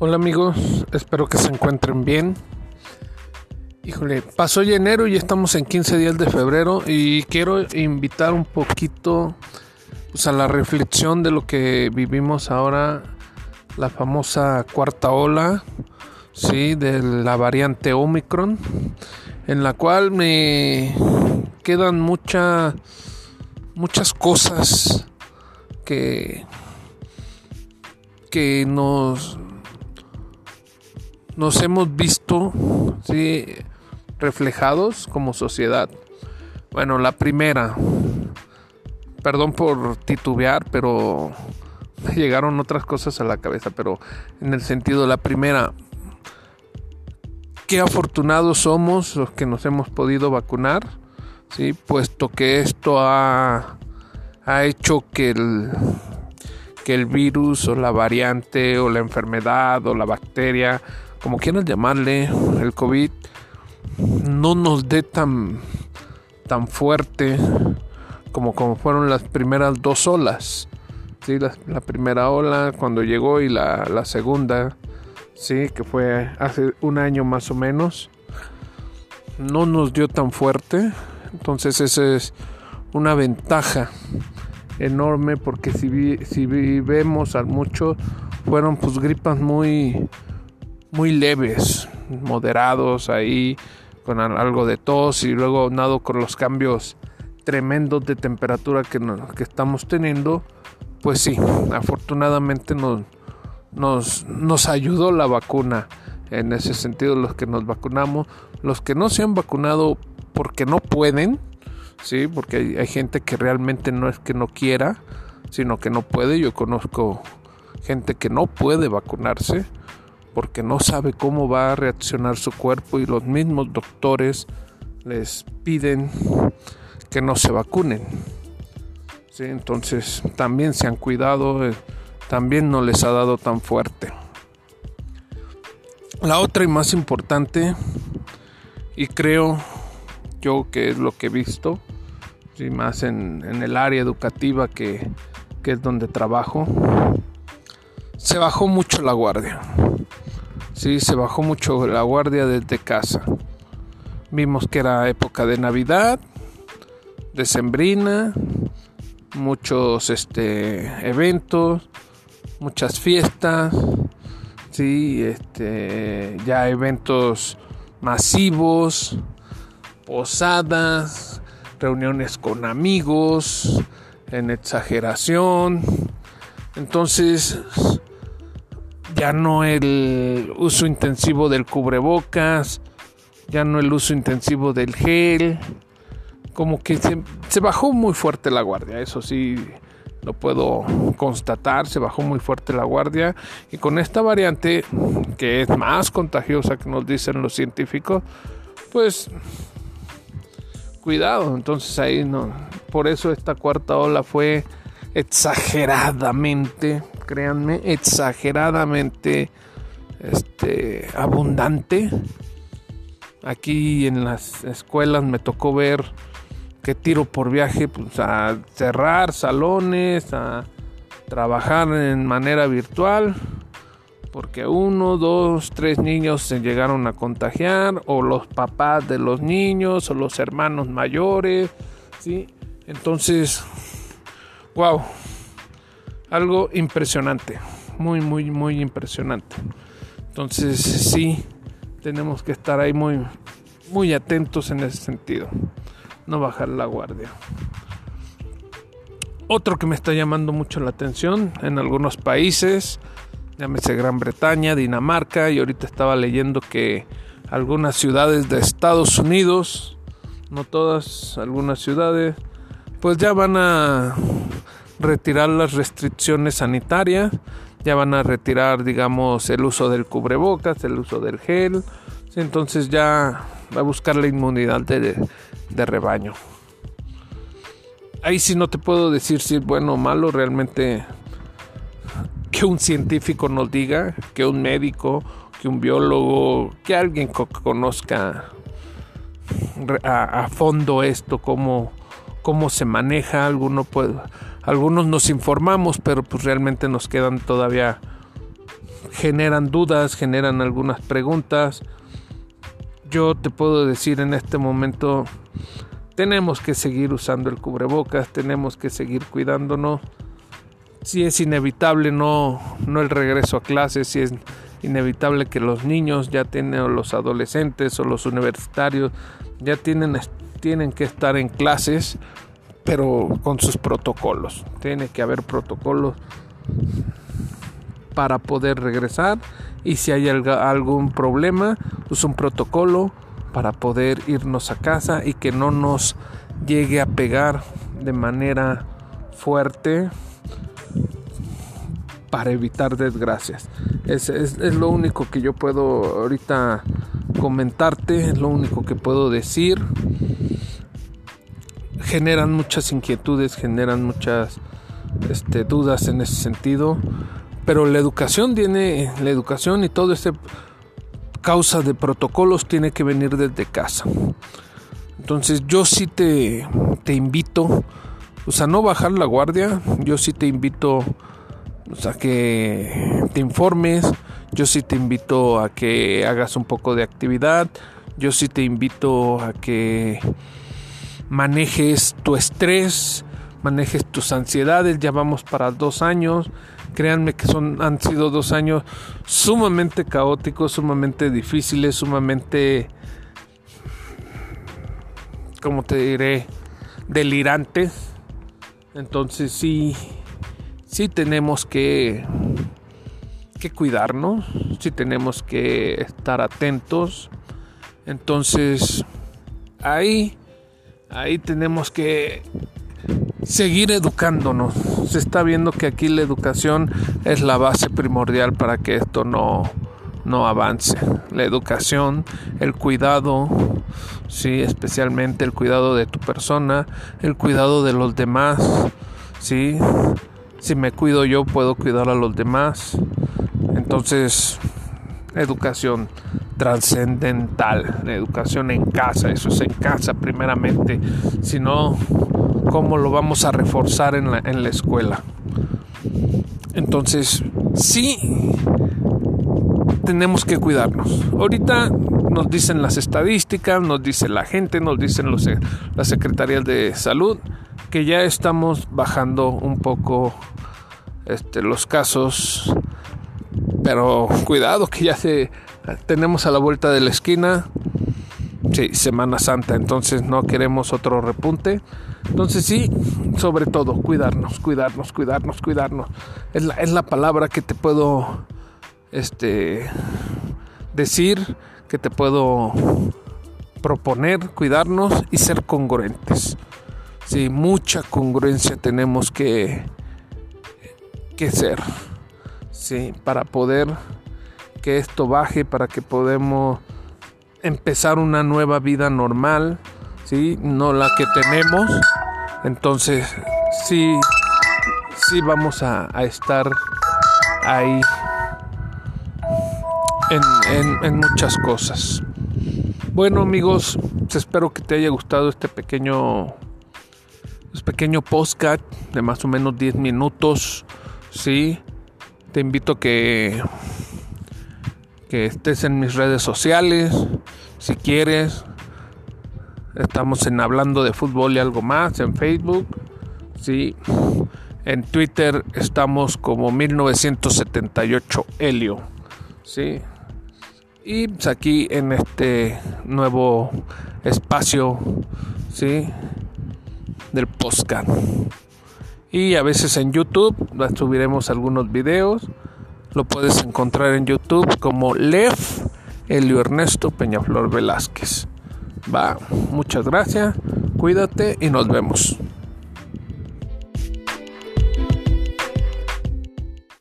Hola amigos, espero que se encuentren bien. Híjole, pasó ya enero y estamos en 15 días de febrero y quiero invitar un poquito pues, a la reflexión de lo que vivimos ahora, la famosa cuarta ola, sí, de la variante Omicron, en la cual me quedan muchas muchas cosas que que nos nos hemos visto reflejados como sociedad. Bueno, la primera, perdón por titubear, pero me llegaron otras cosas a la cabeza, pero en el sentido, la primera, qué afortunados somos los que nos hemos podido vacunar, ¿sí? puesto que esto ha, ha hecho que el, que el virus o la variante o la enfermedad o la bacteria como quieran llamarle, el COVID no nos dé tan, tan fuerte como, como fueron las primeras dos olas. ¿sí? La, primera ola cuando llegó y la, la, segunda, ¿sí? que fue hace un año más o menos, no nos dio tan fuerte. Entonces esa es una ventaja enorme porque si, si vemos al mucho fueron pues gripas muy muy leves, moderados ahí, con algo de tos y luego nado con los cambios tremendos de temperatura que, que estamos teniendo, pues sí, afortunadamente nos, nos, nos ayudó la vacuna en ese sentido los que nos vacunamos, los que no se han vacunado porque no pueden, sí, porque hay, gente que realmente no es que no quiera, sino que no puede. Yo conozco gente que no puede vacunarse porque no sabe cómo va a reaccionar su cuerpo y los mismos doctores les piden que no se vacunen. ¿Sí? Entonces también se han cuidado, eh, también no les ha dado tan fuerte. La otra y más importante, y creo yo que es lo que he visto, y más en, el área educativa que es donde trabajo, se bajó mucho la guardia. Sí, se bajó mucho la guardia desde casa. Vimos que era época de Navidad, decembrina, muchos este, eventos, muchas fiestas, sí, este, ya eventos masivos, posadas, reuniones con amigos, en exageración. Entonces, ya no el uso intensivo del cubrebocas, ya no el uso intensivo del gel, como que se, bajó muy fuerte la guardia, eso sí lo puedo constatar, se bajó muy fuerte la guardia. Y con esta variante que es más contagiosa que nos dicen los científicos, pues cuidado, entonces ahí no, por eso esta cuarta ola fue exageradamente créanme, exageradamente este, abundante. Aquí en las escuelas me tocó ver que tiro por viaje pues, a cerrar salones, a trabajar en manera virtual, porque uno, dos, tres niños se llegaron a contagiar, o los papás de los niños, o los hermanos mayores, ¿sí? Entonces, wow, algo impresionante, muy, muy, muy impresionante. Entonces sí, tenemos que estar ahí muy, muy atentos en ese sentido, no bajar la guardia. Otro que me está llamando mucho la atención en algunos países, llámese Gran Bretaña, Dinamarca, y ahorita estaba leyendo que algunas ciudades de Estados Unidos, no todas, algunas ciudades, pues ya van a retirar las restricciones sanitarias, ya van a retirar, digamos, el uso del cubrebocas, el uso del gel, entonces ya va a buscar la inmunidad de, de rebaño. Ahí sí no te puedo decir si es bueno o malo, realmente que un científico nos diga, que un médico, que un biólogo, que alguien conozca a, a fondo esto, cómo, cómo se maneja, alguno puede, algunos nos informamos, pero pues realmente nos quedan todavía generan dudas, generan algunas preguntas. Yo te puedo decir en este momento, tenemos que seguir usando el cubrebocas, tenemos que seguir cuidándonos. Si es inevitable no, no el regreso a clases, si es inevitable que los niños ya tienen, o los adolescentes o los universitarios ya tienen, tienen que estar en clases, pero con sus protocolos. Tiene que haber protocolos para poder regresar y si hay algún problema, pues un protocolo para poder irnos a casa y que no nos llegue a pegar de manera fuerte para evitar desgracias. Es, es, lo único que yo puedo ahorita comentarte, es lo único que puedo decir. Generan muchas inquietudes, generan muchas este, dudas en ese sentido. Pero la educación tiene, la educación y todo ese causa de protocolos tiene que venir desde casa. Entonces yo sí te, te invito, o sea, no bajar la guardia, yo sí te invito a que te informes, yo sí te invito a que hagas un poco de actividad, yo sí te invito a que manejes tu estrés, manejes tus ansiedades, ya vamos para dos años, créanme que son, han sido dos años sumamente caóticos, sumamente difíciles, sumamente, como te diré, delirantes. Entonces sí, sí tenemos que, que cuidarnos, sí tenemos que estar atentos. Entonces ahí, ahí tenemos que seguir educándonos. Se está viendo que aquí la educación es la base primordial para que esto no, no avance. La educación, el cuidado, sí, especialmente el cuidado de tu persona, el cuidado de los demás, sí. Si me cuido yo, puedo cuidar a los demás. Entonces, educación trascendental, educación en casa, eso es en casa primeramente, si no, ¿cómo lo vamos a reforzar en la, en la escuela? Entonces, sí, tenemos que cuidarnos. Ahorita nos dicen las estadísticas, nos dice la gente, nos dicen los, las secretarías de salud que ya estamos bajando un poco este, los casos, pero cuidado que ya se tenemos a la vuelta de la esquina. Sí, Semana Santa, entonces no queremos otro repunte. Entonces sí, sobre todo, cuidarnos, cuidarnos, cuidarnos, cuidarnos. Es la, es la palabra que te puedo este, decir, que te puedo proponer, cuidarnos y ser congruentes. Sí, mucha congruencia tenemos que, que ser. Sí, para poder que esto baje, para que podamos empezar una nueva vida normal, ¿sí? no la que tenemos. Entonces, sí, sí vamos a, estar ahí en, en, muchas cosas. Bueno amigos, espero que te haya gustado este pequeño, este pequeño podcast de más o menos 10 minutos. Sí, te invito a que que estés en mis redes sociales, si quieres. Estamos en Hablando de Fútbol y algo más en Facebook. Sí. En Twitter estamos como 1978 Helio. Sí. Y pues, aquí en este nuevo espacio, ¿sí? Del podcast. Y a veces en YouTube subiremos algunos videos lo puedes encontrar en YouTube como Lev Elio Ernesto Peñaflor Velázquez. Va, muchas gracias, cuídate y nos vemos.